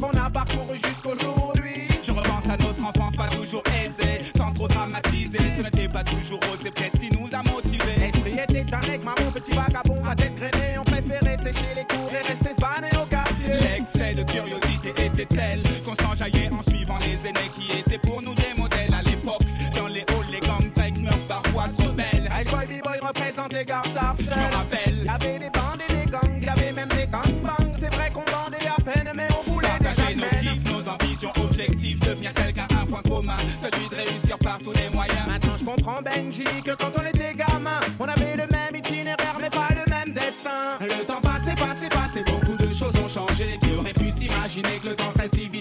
qu'on a parcouru jusqu'aujourd'hui. Je repense à notre enfance pas toujours aisée, sans trop dramatiser. Ce n'était pas toujours rose, c'est peut-être qui nous a motivés. L'esprit était un mec marron, petit vagabond, à tête grainée. On préférait sécher les cours et rester svané au quartier. L'excès de curiosité était tel qu'on s'enjaillait en suivant les aînés qui étaient pour nous des modèles à l'époque. Dans les halls, les gangs meurent parfois se rebellent. Hey boy, b-boy représentait Gare Je me rappelle. Celui de réussir par tous les moyens. Maintenant je comprends Benji que quand on était gamin, on avait le même itinéraire mais pas le même destin. Le temps passé, passé, passé, beaucoup de choses ont changé. Qui aurait pu s'imaginer que le temps serait si vite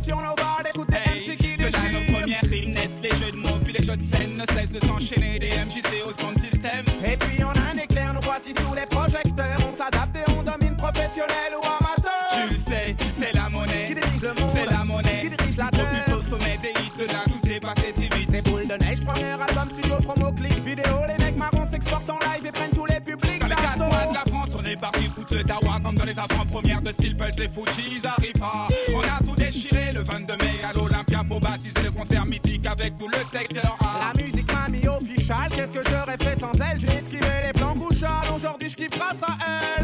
sur nos barres, d'écouter Hey, MC qui de là nos déchire. premières rimes naissent, les jeux de mots, puis les jeux de scène ne cessent de s'enchaîner. Des MJC au son de système. Et puis on a un éclair, nous voici sous les projecteurs. On s'adapte et on domine professionnel les avant-premières de Steel Pulse, les Fujis arrivent pas. On a tout déchiré le 22 mai à l'Olympia pour baptiser le concert mythique avec tout le secteur A. La musique m'a mis official, qu'est-ce que j'aurais fait sans elle? J'ai esquivé les plans couchales, aujourd'hui je kiffe grâce à elle.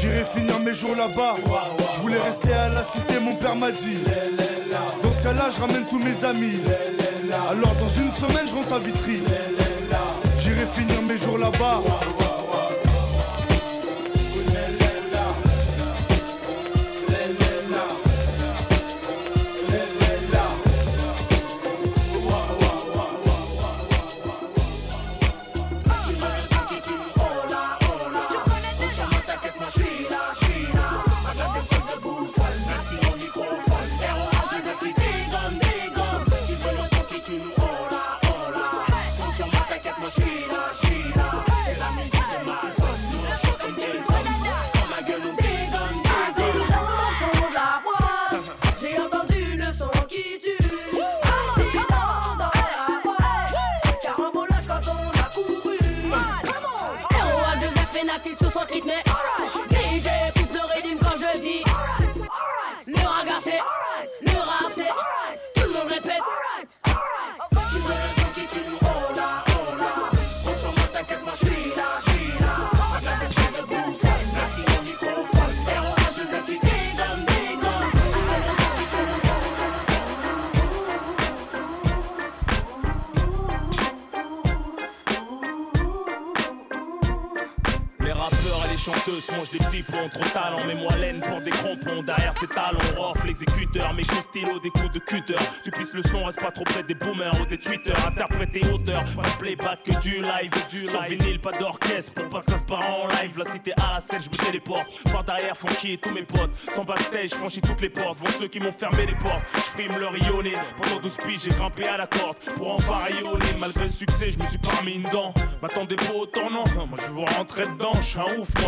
J'irai finir mes jours là-bas. Je voulais rester à la cité, mon père m'a dit. Dans ce cas-là, je ramène tous mes amis. Alors dans une semaine, je rentre à Vitry. J'irai finir mes jours là-bas. Batteuse mange des petits ponts, trop talent, mais moi laine pour des crampons. Derrière ses talons, off l'exécuteur, mes coups stylo, des coups de cutter. Tu pisses le son, reste pas trop près des boomers ou des tweeters. Interpréter auteur, pas de playback que du live. Du Sans vinyle, pas d'orchestre pour pas que ça se passe en live. La cité à la scène, je me téléporte. Par derrière, funky tous mes potes. Sans backstage, franchis toutes les portes. Vont ceux qui m'ont fermé les portes. Je frime leur rayonner. Pendant 12 piges, j'ai grimpé à la corde pour en rayonner. Malgré le succès, je me suis pas mis une dent. M'attendez pas au tournant. Moi, je veux rentrer dedans. Je suis un ouf, moi,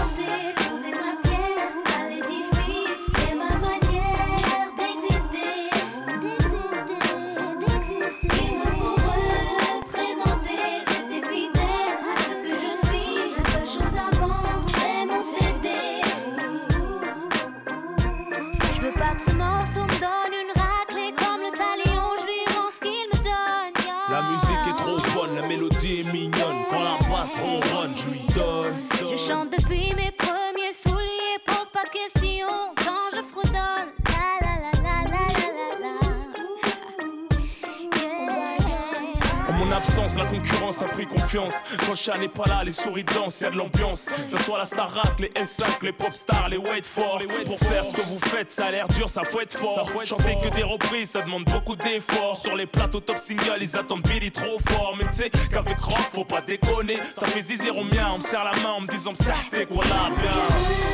Concurrence a pris confiance. Quand chat n'est pas là, les souris dansent, y'a de l'ambiance. Que ce soit la Starac, les S5, les pop stars, les wait for. Pour faire ce que vous faites, ça a l'air dur, ça faut être fort. Chanter que des reprises, ça demande beaucoup d'efforts. Sur les plateaux top single, ils attendent Billy trop fort. Mais tu sais qu'avec rock, faut pas déconner. Ça fait zizir au mien, on me serre la main en me disant ça, t'es voilà bien.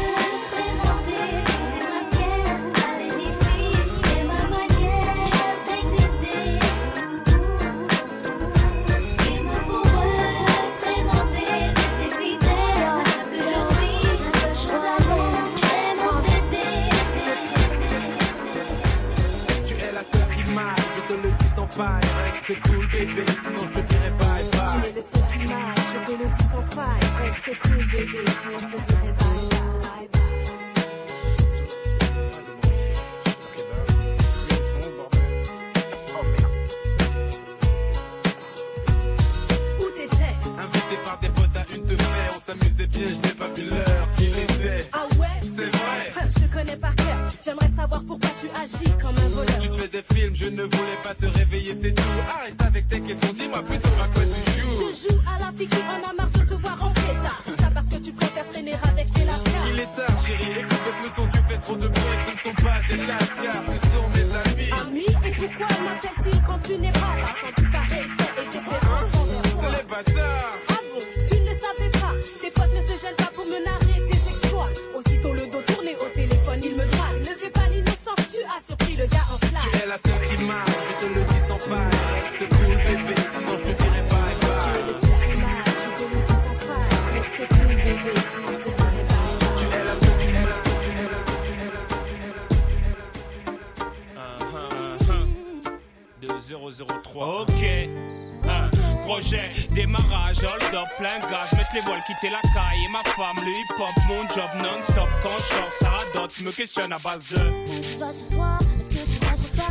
Reste cool bébé, sinon je te dirai bye bye. Tu es le seul qui je te le dis sans faille. Reste cool bébé, sinon je te dirai bye bye. Invité par des potes à une de fer, on s'amusait bien, je n'ai pas vu l'heure savoir pourquoi tu agis comme un voleur. Tu te fais des films, je ne voulais pas te réveiller, c'est tout. Arrête avec tes questions, dis-moi plutôt à quoi tu joues. Je joue à la fille qui en a marre de te voir rentrer tard. Tout ça parce que tu préfères traîner avec tes lascars. Il est tard, chérie, écoute le peloton, tu fais trop de bruit, ce ne sont pas des lascars, ce sont mes amis. Amis, et pourquoi m'appelle-t-il quand tu n'es pas là? Quitter la caille et ma femme, le hip hop, mon job non-stop. Quand je sors, Sarah Dot me questionne à base de. Soir,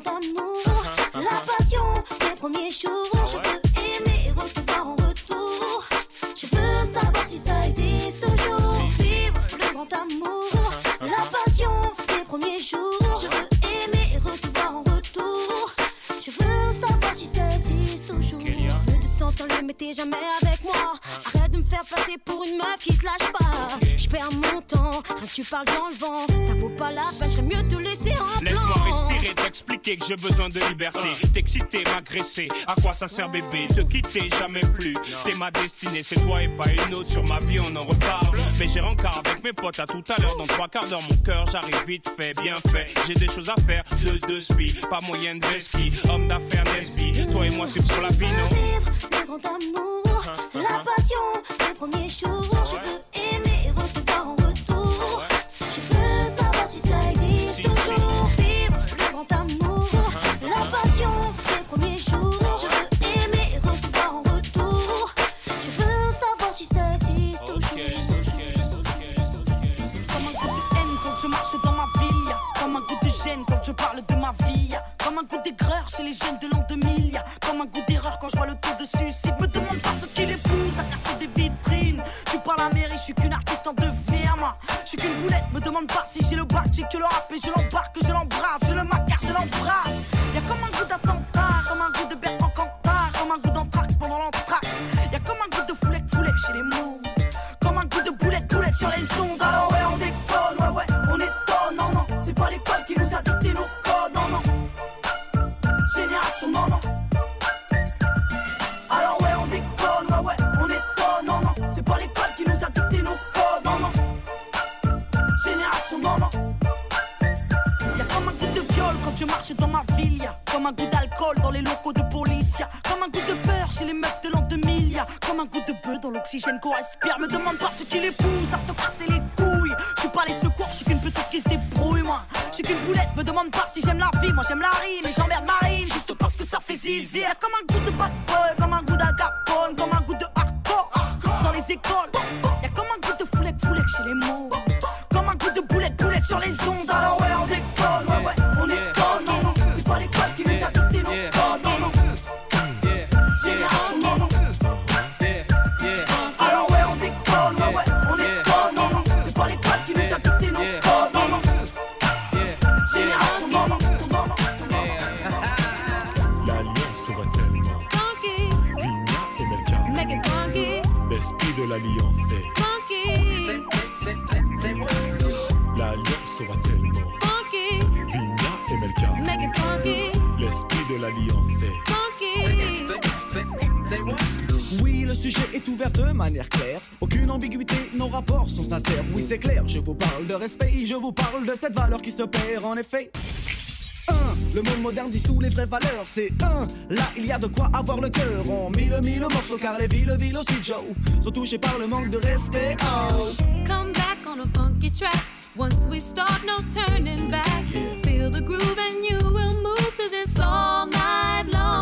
grand amour, la passion des premiers jours. Je veux aimer et recevoir en retour. Je veux savoir si ça existe toujours. Vivre le grand amour, la passion des premiers jours. Je veux aimer et recevoir en retour. Je veux savoir si ça existe toujours. Je veux te sentir le mais t'es jamais avec moi. Arrête de me faire passer pour une meuf qui te lâche pas. Je perds mon temps, rien que tu parles dans le vent. Ça vaut pas la peine, j'aimerais mieux te laisser en plan. Laisse-moi respirer, t'expliquer que j'ai besoin de liberté. T'exciter, m'agresser, à quoi ça sert bébé Te quitter, jamais plus? T'es ma destinée, c'est toi et pas une autre. Sur ma vie, on en reparle. Mais j'ai rencard avec mes potes à tout à l'heure. Dans trois quarts d'heure, mon cœur, j'arrive vite fait, bien fait. J'ai des choses à faire, de deux spi. Pas moyen de ski, homme d'affaires Nesby. Toi et moi, c'est pour la vie, non? Vivre le grand amour, la passion des premiers jours. Je veux je le rap et je l'embarque, je l'embrasse, je le macar, je l'embrasse. L'oxygène qu'on respire. Me demande pas ce qui les pousse à te casser les couilles. Je suis pas les secours, je suis qu'une petite qui se débrouille, moi. Je suis qu'une boulette, me demande pas si j'aime la vie. Moi j'aime la rime et j'emmerde Marine. Juste parce que ça fait zizi. Y'a comme un goût de bad boy, comme un goût d'agapone, L'esprit de l'alliance est funky, L'alliance sera tellement funky, Vigna et Melka. make it funky, L'esprit de l'alliance est funky. Oui, le sujet est ouvert de manière claire. Aucune ambiguïté, nos rapports sont sincères. Oui, c'est clair, je vous parle de respect, je vous parle de cette valeur qui se perd en effet. 1. Le monde moderne dissout les vraies valeurs, c'est un. Là, il y a de quoi avoir le cœur. On mille mille morceaux car les villes, villes aussi, Joe, sont touchées par le manque de respect. Oh. Come back on a funky track. Once we start, no turning back. Feel the groove and you will move to this all night long.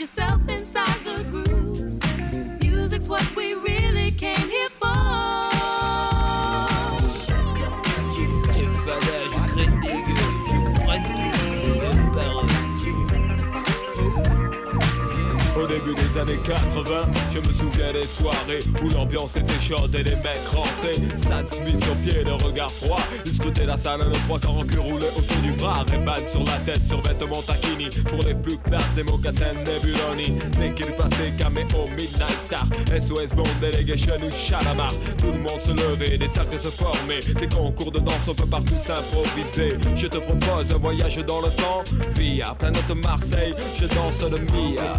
Yourself inside the grooves. Music's what we début des années 80, je me souviens des soirées où l'ambiance était chaude et les mecs rentraient. Stan Smith sur pied, le regard froid. Scrutaient la salle, le trois quarts en cul roulé autour du bras. Ray-Ban sur la tête, sur vêtements taquini. Pour les plus classes, des mocassins Nebuloni. Qu'il passait, caméo, Midnight Star. SOS Bond, Delegation ou Chalamar. Tout le monde se levait, des cercles se formaient. Des concours de danse, on peut partout s'improviser. Je te propose un voyage dans le temps. Via planète Marseille, je danse le Mia.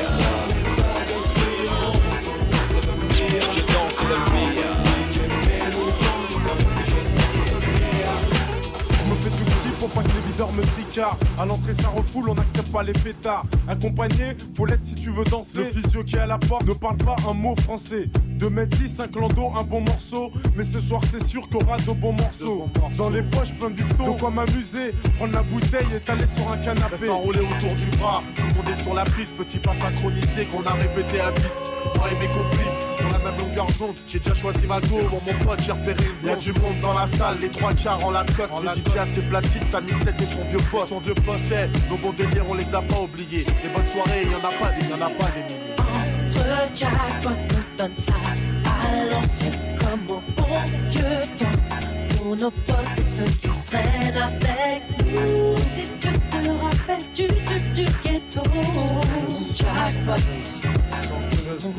Faut pas que les videurs me tricardent. À l'entrée, ça refoule, on n'accepte pas les fêtards. Accompagné, faut l'être si tu veux danser. Le physio qui est à la porte ne parle pas un mot français. 2 mètres 10, un clando, un bon morceau. Mais ce soir, c'est sûr y aura de bons morceaux. Dans les poches, plein de bifton. De quoi m'amuser, prendre la bouteille et t'aller sur un canapé. Reste enroulé autour du bras, tout le monde est sur la piste, petit pas synchronisé qu'on a répété à 10. Moi et mes complices, la j'ai déjà choisi ma go. Pour mon pote, j'ai repéré une Y'a du monde dans la salle, les trois quarts en Lacoste. Le DJ a ses platines, sa mixette et son vieux poste. Son vieux poste, c'est nos bons délires, on les a pas oubliés. Les bonnes soirées, y'en a pas des, y'en a pas des milliers. Entre jackpot, on donne ça à l'ancienne comme au bon vieux temps. Pour nos potes et ceux qui traînent avec nous. Si tu te rappelles du tube du ghetto. Jackpot,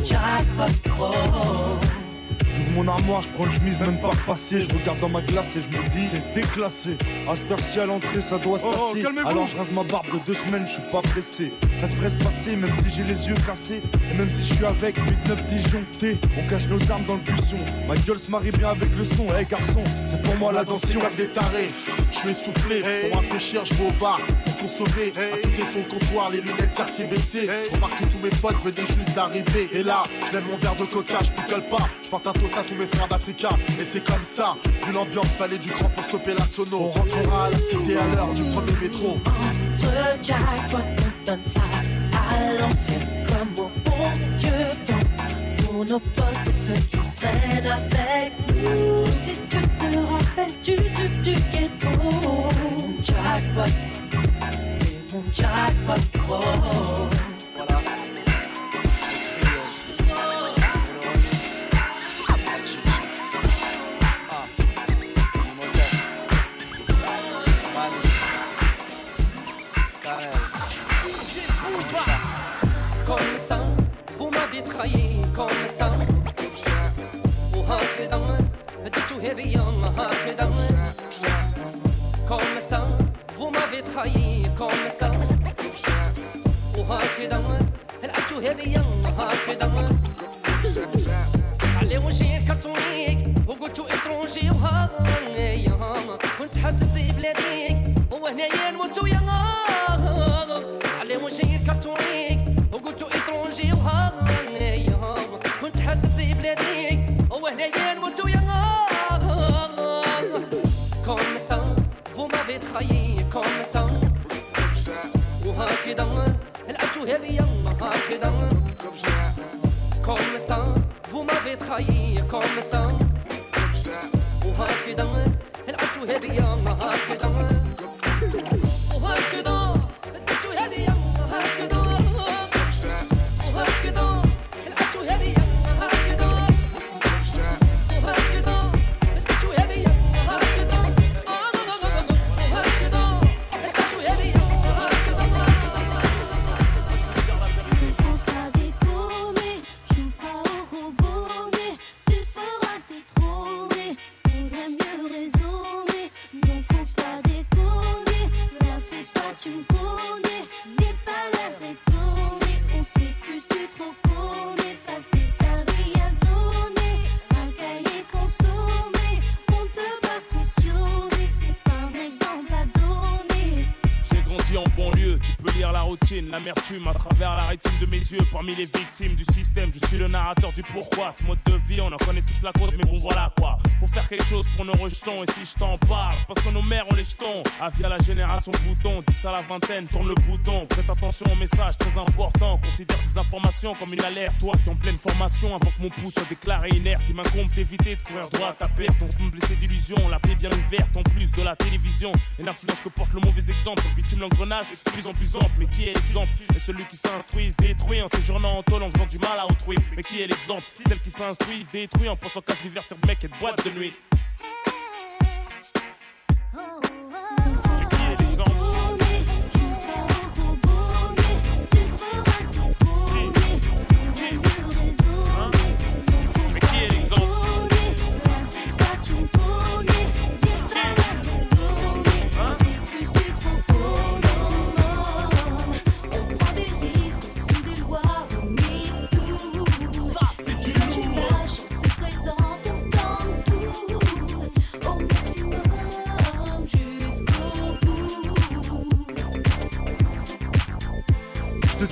jackpot, oh. J'ouvre mon armoire, je prends une chemise même pas repassée. Je regarde dans ma glace et je me dis c'est déclassé. À cette heure-ci à l'entrée, ça doit se Oh, tasser. calmez-vous. Alors je rase ma barbe de deux semaines, je suis pas pressé. Ça devrait se passer, même si j'ai les yeux cassés. Et même si je suis avec 8-9 disjonctés. On cache nos armes dans le buisson. Ma gueule se marie bien avec le son. Eh garçon, c'est pour moi la danse des tarés. Je suis essoufflé, pour rafraîchir, je vais au bar pour consommer. À son comptoir, les lunettes quartier baissées. Je remarque que tous mes potes venaient juste d'arriver. Et là, je mon verre de coca, je picole pas. Je porte un toast à tous mes frères d'Africa. Et c'est comme ça, vu l'ambiance, fallait du grand pour stopper la sono. On rentrera à la cité à l'heure du premier métro. Entre jackpot, on donne ça à l'ancienne comme au bon vieux temps. Pour nos potes ceux qui traînent avec nous. Si tu te rappelles du tube du ghetto. Jackpot, mon jackpot, oh. Comme ça, وما بتخيبكم سوا وهكذا الأكتو هذيا وهكذا على وجهي كرتونيك وقلتو اترونجي وهانيا كنت حاسب في بلاديك وهنايا نموتو يا كده لقيته هي النهار كده كوم سا فو ما بتخيي كوم سا وهكذا لقيته هي النهار كده l'amertume à travers la rétine de mes yeux. Parmi les victimes du système, je suis le narrateur du pourquoi. Ce mode de vie, on en connaît tous la cause, mais bon voilà quoi. Faut faire quelque chose pour nos rejetons, et si je t'en parle, parce que nos mères ont les jetons. À la génération bouton, 10 à la vingtaine, tourne le bouton. Prête attention au message très important, considère ces informations comme une alerte. Toi qui es en pleine formation, avant que mon pouce soit déclaré inerte, il m'incombe d'éviter de courir droit à ta perte. On se me blesser d'illusion, la paix bien ouverte en plus de la télévision. Et l'influence que porte le mauvais exemple, le bitume l'engrenage plus en plus ample. Mais qui est Et celui qui s'instruit se détruit en séjournant en tôle en faisant du mal à autrui. Mais qui est l'exemple? Celle qui s'instruit se détruit en pensant qu'à se divertir mec et de boîte de nuit.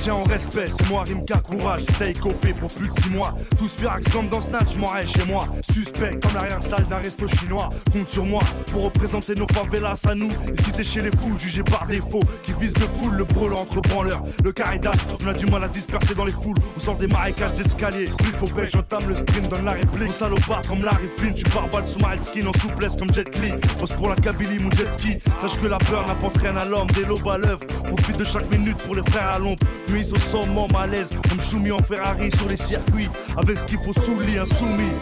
Tiens en respect, c'est moi Rimka, courage, stay copé pour plus de 6 mois. Tous Firax comme dans Snatch, m'en chez moi. Suspect comme l'arrière-salle d'un resto chinois. Compte sur moi pour représenter nos favelas à nous. Et si t'es chez les fous, jugé par défaut, qui vise le full, le brûle entre branleurs. Le caridas, on a du mal à disperser dans les foules. On sort des marécages d'escalier. Split au bec, j'entame le sprint, donne la réplique. Salopard comme Larry Flynn, tu barbales sous ma skin en souplesse comme Jet Li. Pose pour la Kabylie, mon jet ski. Sache que la peur n'apporte rien à l'homme, des lobes à l'œuvre. Profite de chaque minute pour les frères à l'ombre. Puis au sommet, malaise. Comme Choumi en Ferrari sur les circuits. Avec ce qu'il faut sous lit, insoumis.